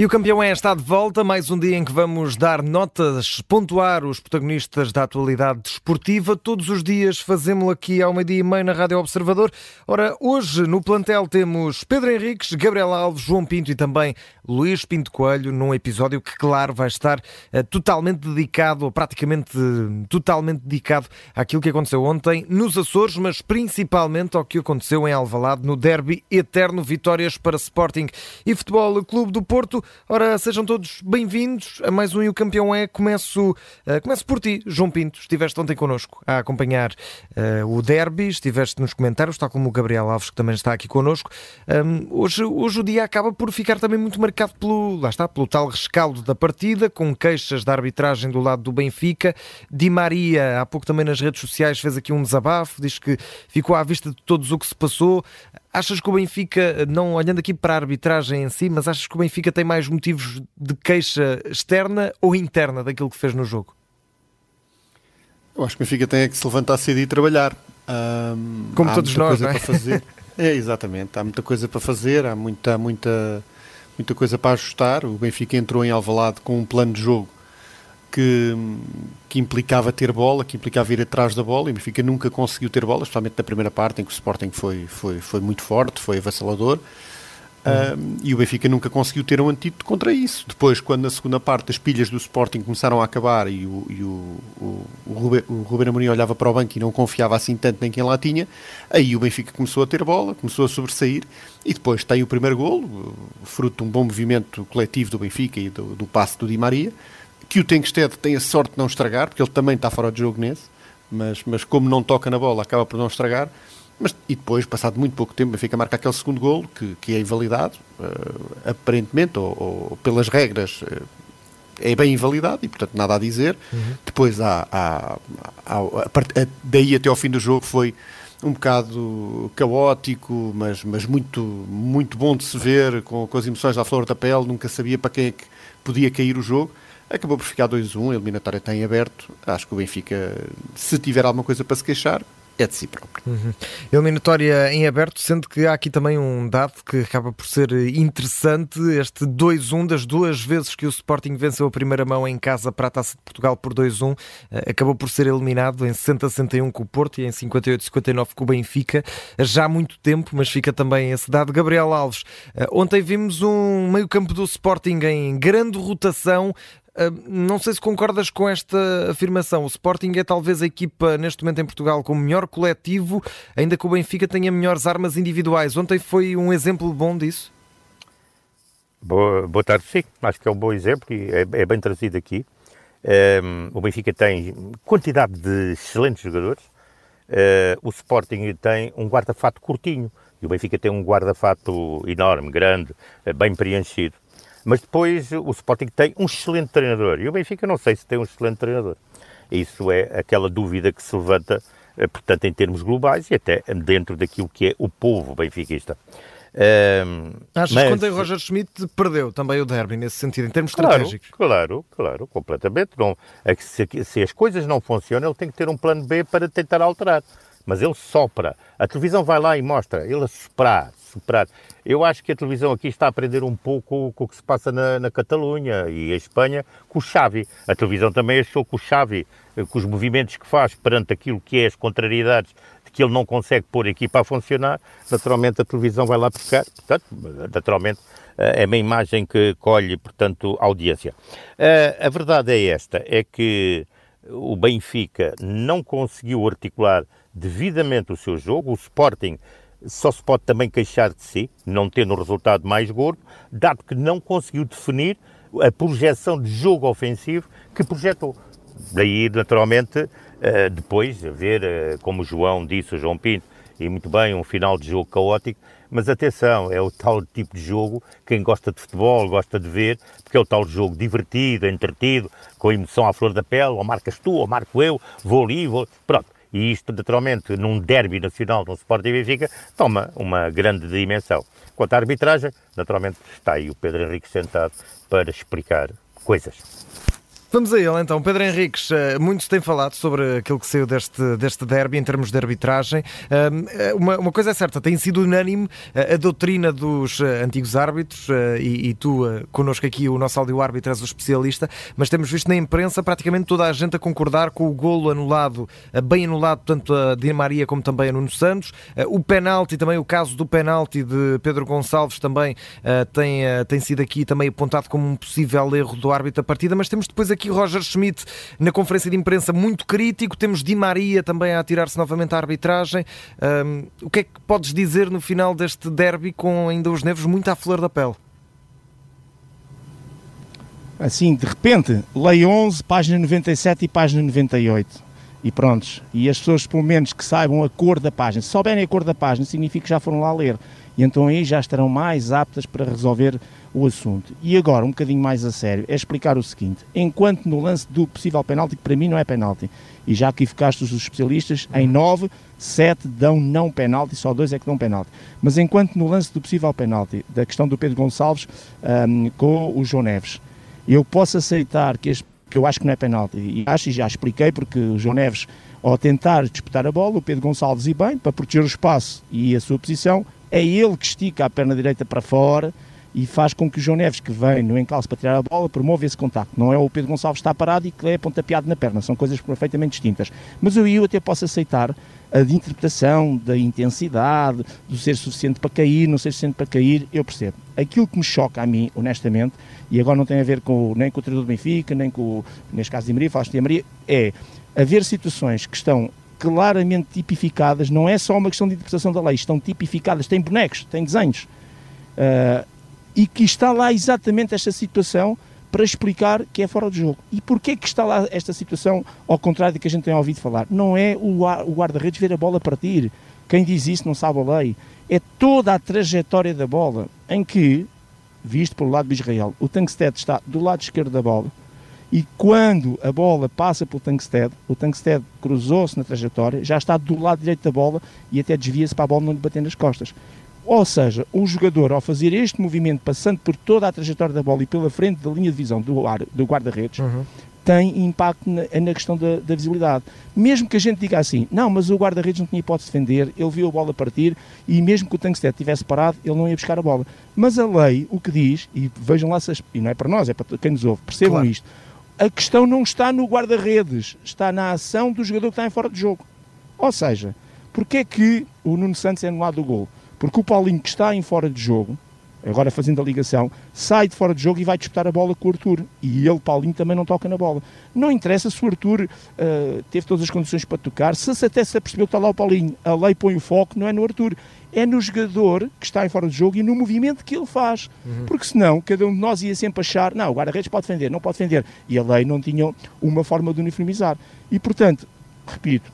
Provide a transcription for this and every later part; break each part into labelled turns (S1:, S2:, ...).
S1: E o campeão é está de volta, mais um dia em que vamos dar notas, pontuar os protagonistas da atualidade desportiva. Todos os dias fazemos aqui ao meio-dia e meio na Rádio Observador. Ora, hoje no plantel temos Pedro Henriques, Gabriel Alves, João Pinto e também Luís Pinto Coelho, num episódio que, claro, vai estar uh, totalmente dedicado, ou praticamente uh, totalmente dedicado àquilo que aconteceu ontem nos Açores, mas principalmente ao que aconteceu em Alvalade no derby eterno, vitórias para Sporting e Futebol Clube do Porto. Ora, sejam todos bem-vindos a mais um E o Campeão é. Começo, uh, começo por ti, João Pinto. Estiveste ontem connosco a acompanhar uh, o derby, estiveste nos comentários, tal como o Gabriel Alves, que também está aqui connosco. Um, hoje, hoje o dia acaba por ficar também muito marcado pelo, lá está, pelo tal rescaldo da partida, com queixas da arbitragem do lado do Benfica. Di Maria, há pouco também nas redes sociais, fez aqui um desabafo, diz que ficou à vista de todos o que se passou. Achas que o Benfica, não olhando aqui para a arbitragem em si, mas achas que o Benfica tem mais motivos de queixa externa ou interna daquilo que fez no jogo?
S2: Eu acho que o Benfica tem é que se levantar cedo e trabalhar.
S1: Como todos nós,
S2: não é? é, exatamente. Há muita coisa para fazer, há muita, muita, muita coisa para ajustar. O Benfica entrou em Alvalade com um plano de jogo que, que implicava ter bola, que implicava ir atrás da bola, e o Benfica nunca conseguiu ter bola, especialmente na primeira parte, em que o Sporting foi, foi, foi muito forte, foi avassalador, uhum. e o Benfica nunca conseguiu ter um antídoto contra isso. Depois, quando na segunda parte as pilhas do Sporting começaram a acabar e o, e o, o, o Ruben Amorim olhava para o banco e não confiava assim tanto nem quem lá tinha, aí o Benfica começou a ter bola, começou a sobressair, e depois tem o primeiro golo, fruto de um bom movimento coletivo do Benfica e do, do passe do Di Maria, que o Tenkstead tem a sorte de não estragar, porque ele também está fora de jogo nesse, mas, mas como não toca na bola, acaba por não estragar. Mas, e depois, passado muito pouco tempo, fica a marcar aquele segundo golo, que, que é invalidado, uh, aparentemente, ou, ou, pelas regras, uh, é bem invalidado, e portanto nada a dizer. Uhum. Depois, há, há, há, há, daí até ao fim do jogo foi um bocado caótico, mas, mas muito, muito bom de se ver, com, com as emoções à flor da pele, nunca sabia para quem é que podia cair o jogo. Acabou por ficar 2-1, a eliminatória está em aberto. Acho que o Benfica, se tiver alguma coisa para se queixar, é de si próprio.
S1: Uhum. Eliminatória em aberto, sendo que há aqui também um dado que acaba por ser interessante, este 2-1 das duas vezes que o Sporting venceu a primeira mão em casa para a Taça de Portugal por 2-1, eh, acabou por ser eliminado em 60-61 com o Porto e em 58-59 com o Benfica, já há muito tempo, mas fica também esse dado. Gabriel Alves, eh, ontem vimos um meio campo do Sporting em grande rotação, não sei se concordas com esta afirmação. O Sporting é talvez a equipa neste momento em Portugal com o melhor coletivo, ainda que o Benfica tenha melhores armas individuais. Ontem foi um exemplo bom disso?
S3: Boa, boa tarde, sim. Acho que é um bom exemplo e é, é bem trazido aqui. Um, o Benfica tem quantidade de excelentes jogadores. Uh, o Sporting tem um guarda-fato curtinho e o Benfica tem um guarda-fato enorme, grande, bem preenchido. Mas depois o Sporting tem um excelente treinador e o Benfica não sei se tem um excelente treinador. Isso é aquela dúvida que se levanta, eh, portanto, em termos globais e até dentro daquilo que é o povo benfiquista.
S1: Um, Achas mas... que ontem Roger Schmidt perdeu também o derby nesse sentido, em termos
S3: claro,
S1: estratégicos?
S3: Claro, claro, completamente. Não, é que se, se, as coisas não funcionam, ele tem que ter um plano B para tentar alterar. Mas ele sopra. A televisão vai lá e mostra, ele soprar, superar. Eu acho que a televisão aqui está a aprender um pouco com o que se passa na, na Catalunha e a Espanha com o Xavi. A televisão também achou que o Xavi, eh, com os movimentos que faz perante aquilo que é as contrariedades de que ele não consegue pôr a equipa a funcionar, naturalmente a televisão vai lá buscar. Portanto, naturalmente eh, é uma imagem que colhe, portanto, audiência. Eh, a verdade é esta, é que o Benfica não conseguiu articular devidamente o seu jogo, o Sporting só se pode também queixar de si, não tendo o resultado mais gordo, dado que não conseguiu definir a projeção de jogo ofensivo que projetou. Daí, naturalmente, eh, depois, ver, eh, como o João disse, o João Pinto, e muito bem, um final de jogo caótico, mas atenção, é o tal tipo de jogo, quem gosta de futebol gosta de ver, porque é o tal jogo divertido, entretido, com emoção à flor da pele, ou marcas tu, ou marco eu, vou ali, vou... Pronto, e isto, naturalmente, num derby nacional no Sporting Benfica, toma uma grande dimensão. Quanto à arbitragem, naturalmente está aí o Pedro Henrique sentado para explicar coisas.
S1: Vamos a ele então. Pedro Henriques, eh, muito se tem falado sobre aquilo que saiu deste, deste derby em termos de arbitragem. Eh, uma, uma coisa é certa, tem sido unânime eh, a doutrina dos antigos árbitros e, e tu, connosco aqui, o nosso áudio-árbitro, és o especialista, mas temos visto na imprensa praticamente toda a gente a concordar com o golo anulado, bem anulado, tanto a Di Maria como também a Nuno Santos. O penalti, também o caso do penalti de Pedro Gonçalves também tem, tem sido aqui também apontado como um possível erro do árbitro da partida, mas temos depois aqui aqui Roger Schmidt na conferência de imprensa muito crítico, temos Di Maria também a atirar-se novamente à arbitragem. Um, o que é que podes dizer no final deste derby com ainda os nervos muito à flor da pele?
S4: Assim, de repente, lei 11, página 97 e página 98 e prontos. E as pessoas, pelo menos, que saibam a cor da página, se souberem a cor da página, significa que já foram lá ler. E então aí já estarão mais aptas para resolver o assunto. E agora, um bocadinho mais a sério, é explicar o seguinte: enquanto no lance do possível penalti, que para mim não é penalti, e já aqui focaste os especialistas, em 9, 7 dão não penalti, só 2 é que dão penalti. Mas enquanto no lance do possível penalti, da questão do Pedro Gonçalves um, com o João Neves, eu posso aceitar que, este, que eu acho que não é penalti, e acho e já expliquei, porque o João Neves, ao tentar disputar a bola, o Pedro Gonçalves, e bem, para proteger o espaço e a sua posição, é ele que estica a perna direita para fora e faz com que o João Neves, que vem no encalço para tirar a bola, promova esse contacto. Não é o Pedro Gonçalves que está parado e que é pontapeado na perna, são coisas perfeitamente distintas. Mas eu, eu até posso aceitar a de interpretação, da intensidade, do ser suficiente para cair, não ser suficiente para cair, eu percebo. Aquilo que me choca a mim, honestamente, e agora não tem a ver com, nem com o treinador do Benfica, nem com, neste caso de Maria, falaste de Maria, é haver situações que estão claramente tipificadas, não é só uma questão de interpretação da lei, estão tipificadas, têm bonecos, têm desenhos. Uh, e que está lá exatamente esta situação para explicar que é fora de jogo. E porquê que está lá esta situação, ao contrário do que a gente tem ouvido falar? Não é o, guarda-redes ver a bola partir. Quem diz isso não sabe a lei. É toda a trajetória da bola, em que, visto pelo lado de Israel, o Tankstead está do lado esquerdo da bola, e quando a bola passa pelo Tankstead, o Tankstead cruzou-se na trajetória, já está do lado direito da bola e até desvia-se para a bola não lhe bater nas costas. Ou seja, o jogador, ao fazer este movimento, passando por toda a trajetória da bola e pela frente da linha de visão do, do guarda-redes, uhum. tem impacto na, na questão da, da, visibilidade. Mesmo que a gente diga assim, não, mas o guarda-redes não tinha hipótese de defender, ele viu a bola partir e mesmo que o Tankstead tivesse parado, ele não ia buscar a bola. Mas a lei, o que diz, e vejam lá, se e não é para nós, é para quem nos ouve, percebam claro. isto, a questão não está no guarda-redes, está na ação do jogador que está em fora de jogo. Ou seja, porque é que o Nuno Santos é no lado do gol? Porque o Paulinho que está em fora de jogo, agora fazendo a ligação, sai de fora de jogo e vai disputar a bola com o Arthur. E ele, Paulinho, também não toca na bola. Não interessa se o Arthur uh, teve todas as condições para tocar, se, se até se apercebeu que está lá o Paulinho. A lei põe o foco, não é no Arthur. É no jogador que está em fora de jogo e no movimento que ele faz. Uhum. Porque senão, cada um de nós ia sempre achar, não, o guarda-redes pode defender, não pode defender. E a lei não tinha uma forma de uniformizar. E, portanto, repito,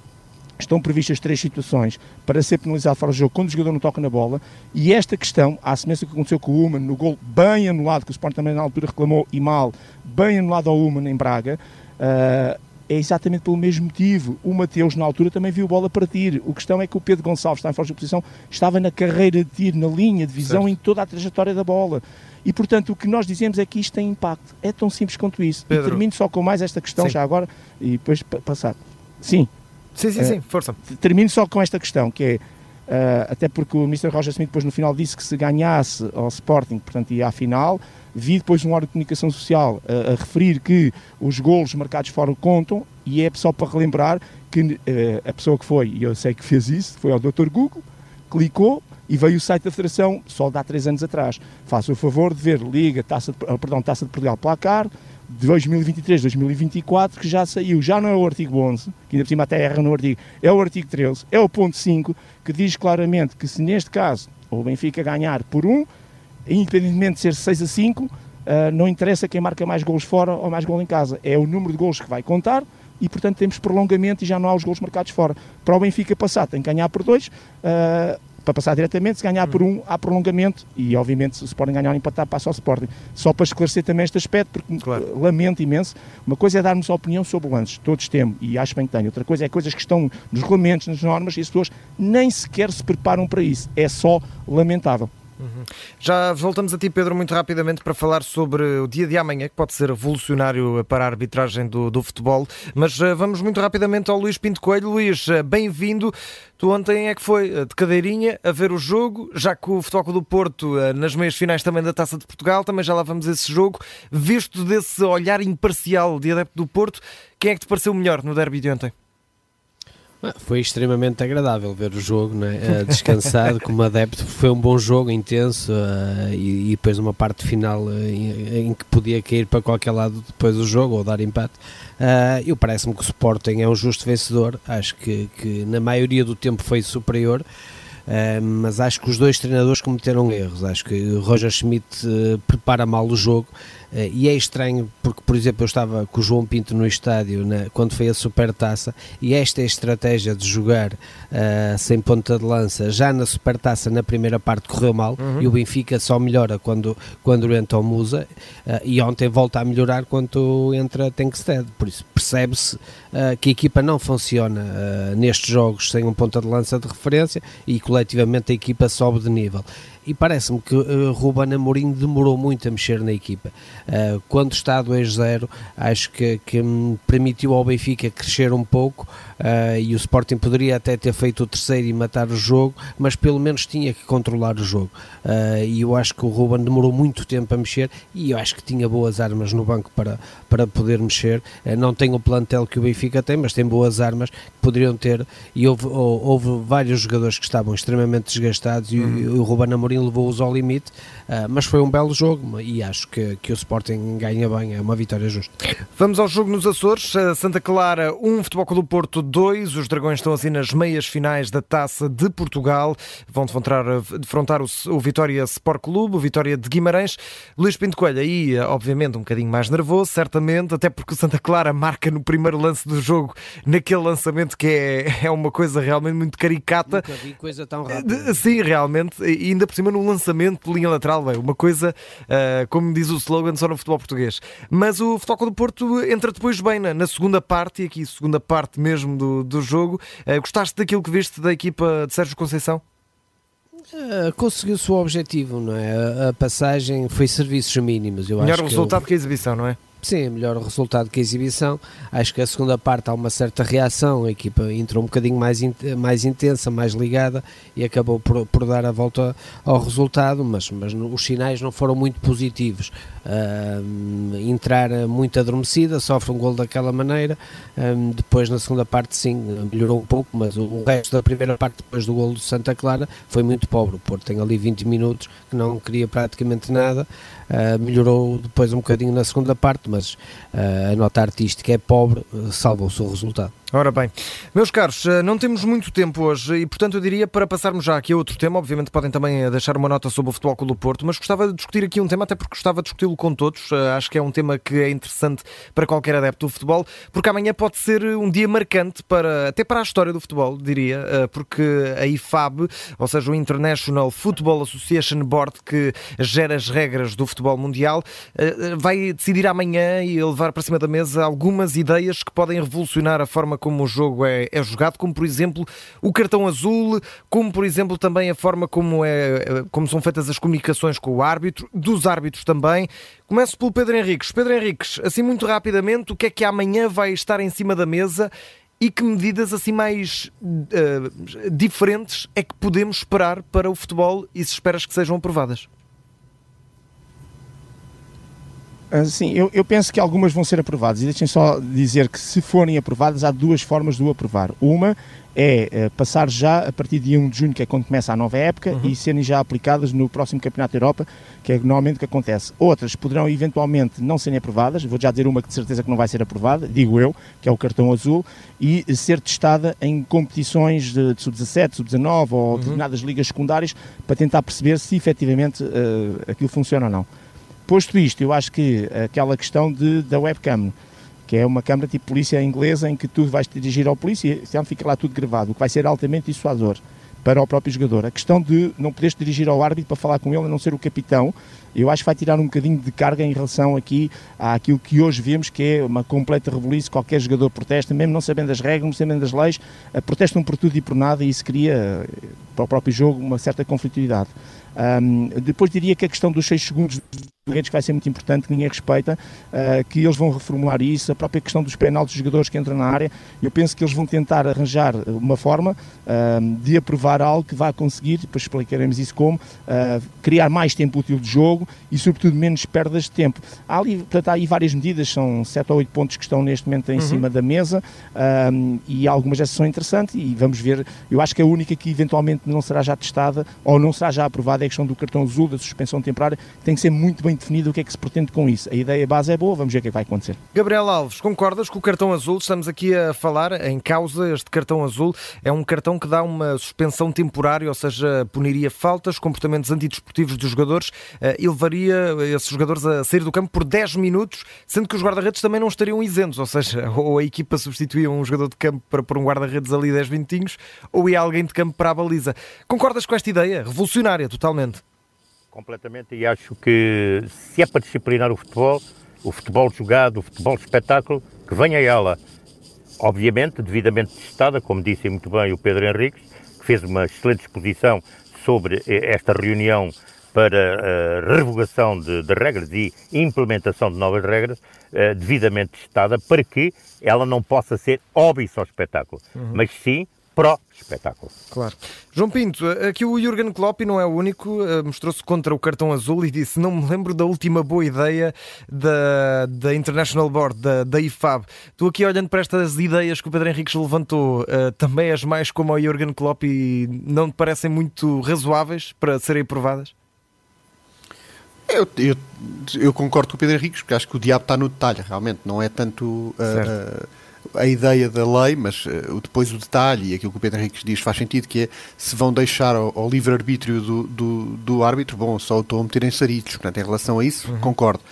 S4: estão previstas três situações para ser penalizado fora de jogo quando o jogador não toca na bola e esta questão, à semelhança que aconteceu com o Human no gol bem anulado, que o Sport também na altura reclamou e mal, bem anulado ao Human em Braga, uh, é exatamente pelo mesmo motivo. O Mateus, na altura, também viu a bola partir. O questão é que o Pedro Gonçalves está em fora de posição, estava na carreira de tiro, na linha de visão, certo. em toda a trajetória da bola. E, portanto, o que nós dizemos é que isto tem impacto. É tão simples quanto isso. Pedro. E termino só com mais esta questão, Sim. já agora, e depois passar. Sim,
S1: Sim, sim, sim, força.
S4: Termino só com esta questão, que é, uh, até porque o Mr. Roger Smith depois no final disse que se ganhasse ao Sporting, portanto ia à final, vi depois um órgão de comunicação social uh, a referir que os golos marcados fora contam, e é só para relembrar que uh, a pessoa que foi, e eu sei que fez isso, foi ao Dr. Google, clicou, e veio o site da Federação só de há três anos atrás. Faça o favor de ver Liga, Taça de, perdão, Taça de Portugal Placar, de 2023, 2024, que já saiu, já não é o artigo 11, que ainda por cima até erra no artigo, é o artigo 13, é o ponto 5, que diz claramente que se neste caso o Benfica ganhar por 1, independentemente de ser 6 a 5, uh, ah, não interessa quem marca mais gols fora ou mais gol em casa, é o número de gols que vai contar e portanto temos prolongamento e já não há os gols marcados fora. Para o Benfica passar tem que ganhar por 2, uh, para passar diretamente, se ganhar por um, há prolongamento e, obviamente, se o Sporting ganhar ou empatar, passa ao Sporting. Só para esclarecer também este aspecto, porque claro. lamento imenso. Uma coisa é darmos opinião sobre lances, todos temos, e acho bem que tenho. Outra coisa é coisas que estão nos regulamentos, nas normas, e as pessoas nem sequer se preparam para isso. É só lamentável.
S1: Uhum. Já voltamos a ti, Pedro, muito rapidamente para falar sobre o dia de amanhã, que pode ser revolucionário para a arbitragem do, do futebol. Mas uh, vamos muito rapidamente ao Luís Pinto Coelho. Luís, uh, bem-vindo. Tu ontem é que foi uh, de cadeirinha a ver o jogo, já que o Futebol do Porto, nas meias finais também da Taça de Portugal, também já lá vamos esse jogo. Visto desse olhar imparcial de adepto do Porto, quem é que te pareceu melhor no derby de ontem?
S5: Foi extremamente agradável ver o jogo, né? descansado como adepto. Foi um bom jogo, intenso uh, e, depois uma parte final em, que podia cair para qualquer lado depois do jogo ou dar empate. Eu parece-me que o Sporting é um justo vencedor. Acho que, que na maioria do tempo foi superior. Uh, mas acho que os dois treinadores cometeram erros. Acho que o Roger Schmidt uh, prepara mal o jogo uh, e é estranho porque, por exemplo, eu estava com o João Pinto no estádio na, quando foi a Supertaça e esta é a estratégia de jogar sem ponta de lança já na Supertaça na primeira parte correu mal uhum. e o Benfica só melhora quando, quando entra o Musa e ontem volta a melhorar quando entra Tenkstead. Por isso percebe-se que a equipa não funciona nestes jogos sem um ponta de lança de referência e coletivamente a equipa sobe de nível e parece-me que uh, Ruben Amorim demorou muito a mexer na equipa. Uh, quando está 2-0, acho que, que permitiu ao Benfica crescer um pouco uh, e o Sporting poderia até ter feito o terceiro e matar o jogo, mas pelo menos tinha que controlar o jogo. Uh, e eu acho que o Ruben demorou muito tempo a mexer e eu acho que tinha boas armas no banco para, para poder mexer. Não tem o plantel que o Benfica tem, mas tem boas armas que poderiam ter. E houve, houve vários jogadores que estavam extremamente desgastados e, uhum. e o Ruben Amorim levou-os ao limite. mas foi um belo jogo e acho que, que o Sporting ganha bem, é uma vitória justa.
S1: Vamos ao jogo nos Açores. Santa Clara 1, um, Futebol Clube do Porto 2. Os Dragões estão assim nas meias finais da Taça de Portugal. Vão defrontar, defrontar o, o Vitória Sport Clube, o Vitória de Guimarães. Luís Pinto Coelho aí, obviamente, um bocadinho mais nervoso, certamente, até porque o Santa Clara marca no primeiro lance do jogo, naquele lançamento que é, é uma coisa realmente muito caricata.
S5: Nunca vi coisa tão rápida.
S1: Sim, realmente. E ainda por cima num lançamento de linha lateral, bem, uma coisa, uh, como diz o slogan, só no futebol português. Mas o Futebol do Porto entra depois bem na, na segunda parte, e aqui segunda parte mesmo do, do jogo. Uh, gostaste daquilo que viste da equipa de Sérgio Conceição?
S5: Uh, conseguiu-se o objetivo, não é? A, passagem foi serviços mínimos. Eu
S1: Melhor
S5: acho
S1: resultado
S5: que,
S1: que a exibição, não é?
S5: Sim, melhor resultado que a exibição. Acho que a segunda parte há uma certa reação, a equipa entrou um bocadinho mais, in, mais intensa, mais ligada e acabou por, por dar a volta ao resultado, mas, mas os sinais não foram muito positivos. Uh, entrar muito adormecida, sofre um gol daquela maneira, um, depois na segunda parte sim, melhorou um pouco, mas o, o resto da primeira parte depois do gol do Santa Clara foi muito pobre. O Porto tem ali 20 minutos que não queria praticamente nada, uh, melhorou depois um bocadinho na segunda parte, mas uh, a nota artística é pobre, salvou-se o resultado.
S1: Ora bem, meus caros, eh, não temos muito tempo hoje e, portanto, eu diria para passarmos já aqui a outro tema. Obviamente, podem também eh, deixar uma nota sobre o Futebol Clube do Porto, mas gostava de discutir aqui um tema, até porque gostava de discuti-lo com todos. Eh, acho que é um tema que é interessante para qualquer adepto do futebol, porque amanhã pode ser um dia marcante para até para a história do futebol, diria, porque a IFAB, ou seja, o International Football Association Board, que gera as regras do futebol mundial, vai decidir amanhã e levar para cima da mesa algumas ideias que podem revolucionar a forma como o jogo é, é jogado, como por exemplo o cartão azul, como por exemplo também a forma como, é, como são feitas as comunicações com o árbitro, dos árbitros também. Começo pelo Pedro Henriques. Pedro Henriques, assim muito rapidamente, o que é que amanhã vai estar em cima da mesa e que medidas assim mais uh, diferentes é que podemos esperar para o futebol e se esperas que sejam aprovadas?
S4: Ah, sim, eu, eu, penso que algumas vão ser aprovadas e deixem só dizer que se forem aprovadas há duas formas de o aprovar. Uma é uh, passar já a partir de 1 de junho, que é quando começa a nova época, uhum. e serem já aplicadas no próximo Campeonato da Europa, que é normalmente o que acontece. Outras poderão eventualmente não serem aprovadas, vou já dizer uma que de certeza que não vai ser aprovada, digo eu, que é o cartão azul, e ser testada em competições de, de sub-17, sub-19 ou uhum. determinadas ligas secundárias para tentar perceber se efetivamente uh, aquilo funciona ou não. Posto isto, eu acho que aquela questão de, da webcam, que é uma câmara tipo polícia inglesa em que tu vais te dirigir ao polícia e fica lá tudo gravado, o que vai ser altamente dissuasor para o próprio jogador. A questão de não poderes dirigir ao árbitro para falar com ele, a não ser o capitão, eu acho que vai tirar um bocadinho de carga em relação aqui àquilo que hoje vemos, que é uma completa revolução. Qualquer jogador protesta, mesmo não sabendo as regras, não sabendo as leis, protestam por tudo e por nada, e isso cria para o próprio jogo uma certa conflitualidade. Um, depois diria que a questão dos 6 segundos que vai ser muito importante, que ninguém respeita, uh, que eles vão reformular isso, a própria questão dos penaltis dos jogadores que entram na área, eu penso que eles vão tentar arranjar uma forma uh, de aprovar algo que vai conseguir, depois explicaremos isso como, uh, criar mais tempo útil de jogo e sobretudo menos perdas de tempo. Há ali, portanto, há aí várias medidas, são 7 ou 8 pontos que estão neste momento em uhum. cima da mesa e algumas dessas são interessantes e vamos ver, eu acho que a única que eventualmente não será já testada ou não será já aprovada é a questão do cartão azul, da suspensão temporária, que tem que ser muito bem bem definido o que é que se pretende com isso. A ideia base é boa, vamos ver o que, é que vai acontecer.
S1: Gabriel Alves, concordas com o cartão azul? Estamos aqui a falar em causa. Este cartão azul é um cartão que dá uma suspensão temporária, ou seja, puniria faltas, comportamentos antidesportivos dos jogadores eh, e levaria esses jogadores a sair do campo por 10 minutos, sendo que os guarda-redes também não estariam isentos, ou seja, ou a equipa substituía um jogador de campo para pôr um guarda-redes ali 10 minutinhos, ou ia alguém de campo para a baliza. Concordas com esta ideia? Revolucionária, totalmente
S3: completamente e acho que se é para disciplinar o futebol, o futebol jogado, o futebol espetáculo, que venha ela, obviamente, devidamente testada, como disse muito bem o Pedro Henriques, que fez uma excelente exposição sobre esta reunião para a revogação de, de regras e implementação de novas regras, uh, devidamente testada, para que ela não possa ser óbvio ao espetáculo, uhum. mas sim pró-espetáculo.
S1: Claro. João Pinto, aqui o Jurgen Klopp não é o único, eh, mostrou-se contra o cartão azul e disse: Não me lembro da última boa ideia da, da International Board, da, da IFAB. Tu, aqui olhando para estas ideias que o Pedro Henriques levantou, uh, também és mais como o Jurgen Klopp e não te parecem muito razoáveis para serem aprovadas?
S2: Eu, eu, eu, concordo com o Pedro Henriques, porque acho que o diabo está no detalhe, realmente, não é tanto. Uh, a ideia da lei, mas uh, depois o detalhe e aquilo que o Pedro Henriques diz faz sentido, que é se vão deixar ao, ao livre-arbítrio do, do, do, árbitro, bom, só estou a meter em sarilhos, portanto, em relação a isso, uhum. concordo.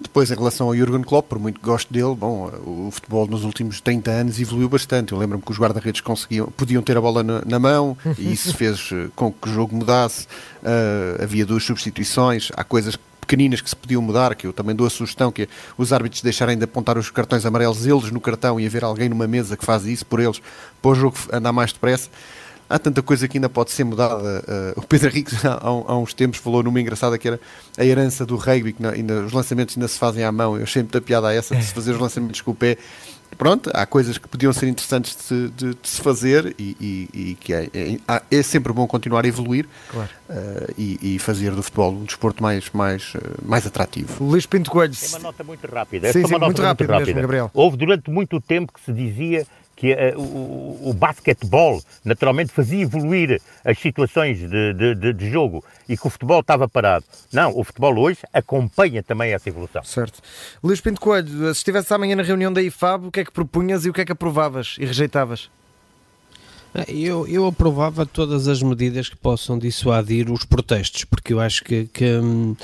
S2: Depois, em relação ao Jurgen Klopp, por muito que gosto dele, bom, o futebol nos últimos 30 anos evoluiu bastante. Eu lembro-me que os guarda-redes conseguiam, podiam ter a bola na, na mão e isso fez eh, com que o jogo mudasse. Uh, havia duas substituições, há coisas pequeninas que se podiam mudar, que eu também dou a sugestão que é os árbitros deixarem de apontar os cartões amarelos eles no cartão e haver alguém numa mesa que faz isso por eles, para o jogo andar mais depressa. Há tanta coisa que ainda pode ser mudada. Uh, o Pedro Henrique há, há, uns tempos falou numa engraçada que era a herança do rugby, que ainda, os lançamentos ainda se fazem à mão. Eu achei muita piada a essa de se fazer os lançamentos com o pé pronto, há coisas que podiam ser interessantes de se, de, de se fazer e, e, e que é, é, é, sempre bom continuar a evoluir claro. uh, e, e, fazer do futebol um desporto mais, mais, uh, mais atrativo.
S1: Luís Pinto Coelho.
S3: É uma nota muito rápida.
S1: Sim, sim, muito, rápida. Mesmo, Gabriel.
S3: Houve durante muito tempo que se dizia que uh, o, o basquetebol naturalmente fazia evoluir as situações de, de, de, jogo e que o futebol estava parado. Não, o futebol hoje acompanha também essa evolução.
S1: Certo. Luís Pinto Coelho, se estivesse amanhã na reunião da IFAB, o que é que propunhas e o que é que aprovavas e rejeitavas?
S5: É, eu, eu aprovava todas as medidas que possam dissuadir os protestos, porque eu acho que, que hum,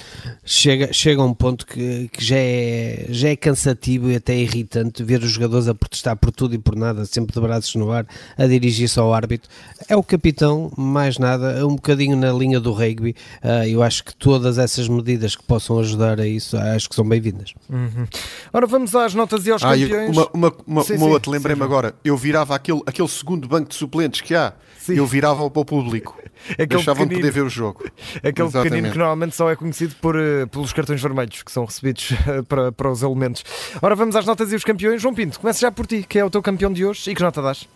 S5: chega, chega a um ponto que, que já, é, já é cansativo e até irritante ver os jogadores a protestar por tudo e por nada, sempre de braços no ar, a dirigir-se ao árbitro. É o capitão, mais nada, é um bocadinho na linha do rugby. Uh, eu acho que todas essas medidas que possam ajudar a isso, acho que são bem-vindas.
S1: Uhum. Ora, vamos às notas e aos ah, campeões.
S2: Uma, uma, uma, sim, uma sim, outra, lembrei-me agora, eu virava aquele, aquele segundo banco de suplentes suplentes que há, Sim. eu virava para o público. Deixavam de poder ver o jogo.
S1: Aquele Exatamente. pequenino que normalmente só é conhecido por, uh, pelos cartões vermelhos que são recebidos para, para os elementos. Ora, vamos às notas e os campeões. João Pinto, começa já por ti, que é o teu campeão de hoje e que nota dás?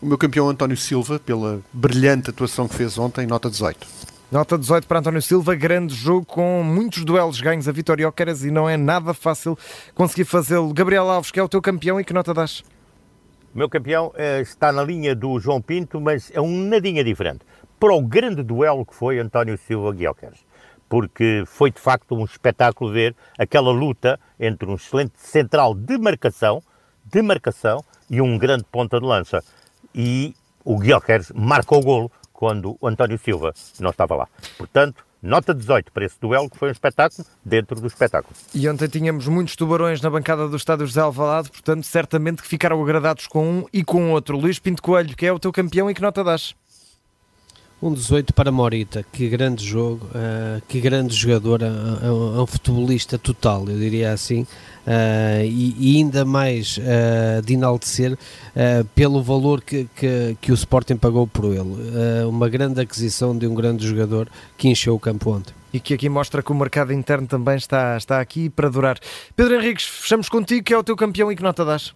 S2: O meu campeão António Silva, pela brilhante atuação que fez ontem, nota 18.
S1: Nota 18 para António Silva, grande jogo com muitos duelos ganhos a Vitória Óqueras e não é nada fácil conseguir fazê-lo. Gabriel Alves, que é o teu campeão e que nota dás?
S3: O meu campeão uh, está na linha do João Pinto, mas é um nadinha diferente. Para o grande duelo que foi António Silva Guilherme, porque foi de facto um espetáculo ver aquela luta entre um excelente central de marcação, de marcação e um grande ponta de lança. E o Guilherme marcou o golo quando o António Silva não estava lá. Portanto, Nota 18 para esse duelo, que foi um espetáculo dentro do espetáculo.
S1: E ontem tínhamos muitos tubarões na bancada do Estádio José Alvalade, portanto, certamente que ficaram agradados com um e com outro. Luís Pinto Coelho, que é o teu campeão e que nota dás?
S5: Um 18 para Morita, que grande jogo, uh, que grande jogador, é, é um futebolista total, eu diria assim, uh, e, e, ainda mais uh, de enaltecer pelo valor que, que, que, o Sporting pagou por ele. uma grande aquisição de um grande jogador que encheu o campo ontem.
S1: E que aqui mostra que o mercado interno também está, está aqui para durar. Pedro Henriques, fechamos contigo, que é o teu campeão e que nota dás?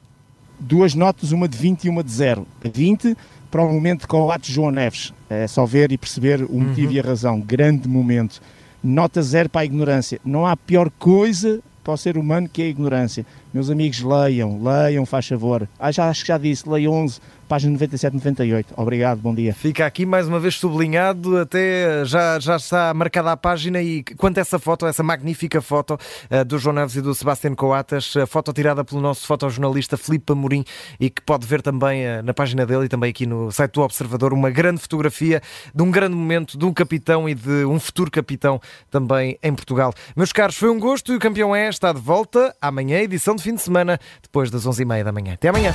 S4: Duas notas, uma de 20 e uma de 0. 20 para o momento com o ato de João Neves. É só ver e perceber o motivo uhum. e a razão. Grande momento. Nota zero para a ignorância. Não há pior coisa para o ser humano que a ignorância. Meus amigos, leiam, leiam, faz favor. Ah, já, acho que já disse, leiam 11 página 97, 98. Obrigado, bom dia.
S1: Fica aqui mais uma vez sublinhado, até já, já está marcada a página e quanto a essa foto, essa magnífica foto uh, do João Neves e do Sebastião Coatas, a foto tirada pelo nosso fotojornalista Filipe Amorim e que pode ver também uh, na página dele e também aqui no site do Observador, uma grande fotografia de um grande momento de um capitão e de um futuro capitão também em Portugal. Meus caros, foi um gosto e o campeão é está de volta amanhã, edição de fim de semana, depois das 11h30 da manhã. Até amanhã.